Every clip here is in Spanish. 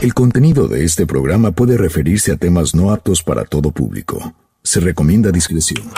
El contenido de este programa puede referirse a temas no aptos para todo público. Se recomienda discreción.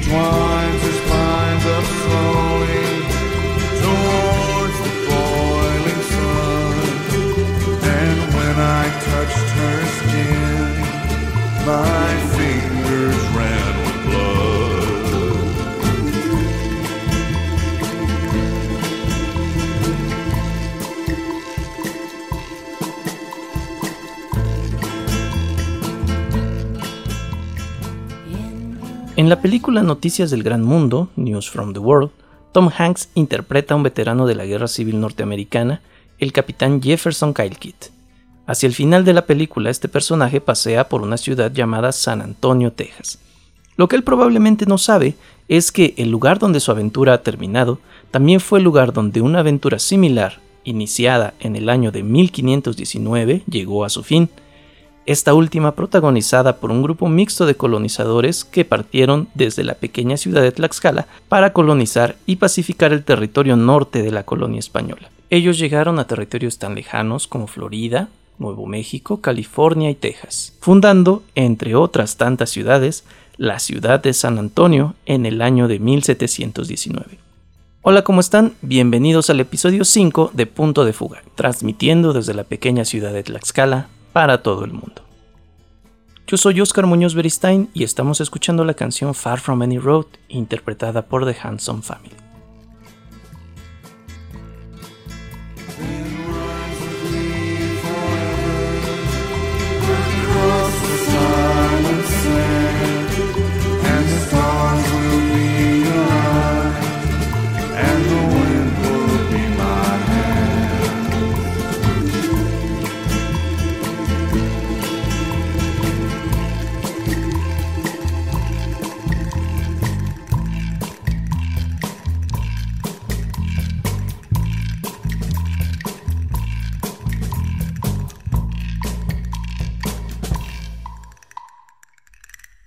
Twines her spines up slowly towards the boiling sun, and when I touched her skin. My En la película Noticias del Gran Mundo, News from the World, Tom Hanks interpreta a un veterano de la Guerra Civil Norteamericana, el capitán Jefferson Kyle. Hacia el final de la película, este personaje pasea por una ciudad llamada San Antonio, Texas. Lo que él probablemente no sabe es que el lugar donde su aventura ha terminado también fue el lugar donde una aventura similar, iniciada en el año de 1519, llegó a su fin. Esta última protagonizada por un grupo mixto de colonizadores que partieron desde la pequeña ciudad de Tlaxcala para colonizar y pacificar el territorio norte de la colonia española. Ellos llegaron a territorios tan lejanos como Florida, Nuevo México, California y Texas, fundando, entre otras tantas ciudades, la ciudad de San Antonio en el año de 1719. Hola, ¿cómo están? Bienvenidos al episodio 5 de Punto de Fuga, transmitiendo desde la pequeña ciudad de Tlaxcala para todo el mundo. Yo soy Oscar Muñoz Beristain y estamos escuchando la canción Far From Any Road, interpretada por The Handsome Family.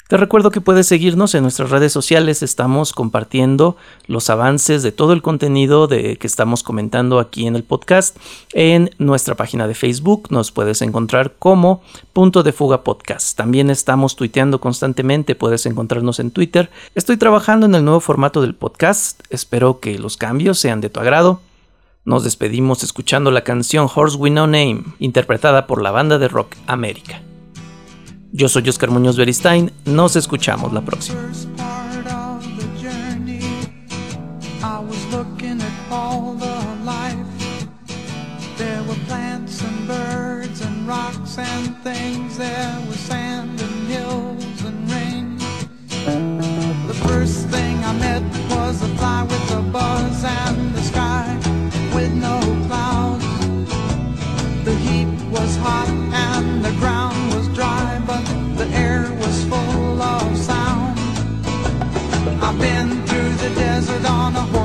Te recuerdo que puedes seguirnos en nuestras redes sociales, estamos compartiendo los avances de todo el contenido de que estamos comentando aquí en el podcast en nuestra página de Facebook, nos puedes encontrar como Punto de Fuga Podcast. También estamos tuiteando constantemente, puedes encontrarnos en Twitter. Estoy trabajando en el nuevo formato del podcast, espero que los cambios sean de tu agrado. Nos despedimos escuchando la canción Horse We No Name, interpretada por la banda de rock América. Yo soy Oscar Muñoz Beristain, nos escuchamos la próxima. There were plants and birds and rocks and things. There was sand I've been through the desert on a horse.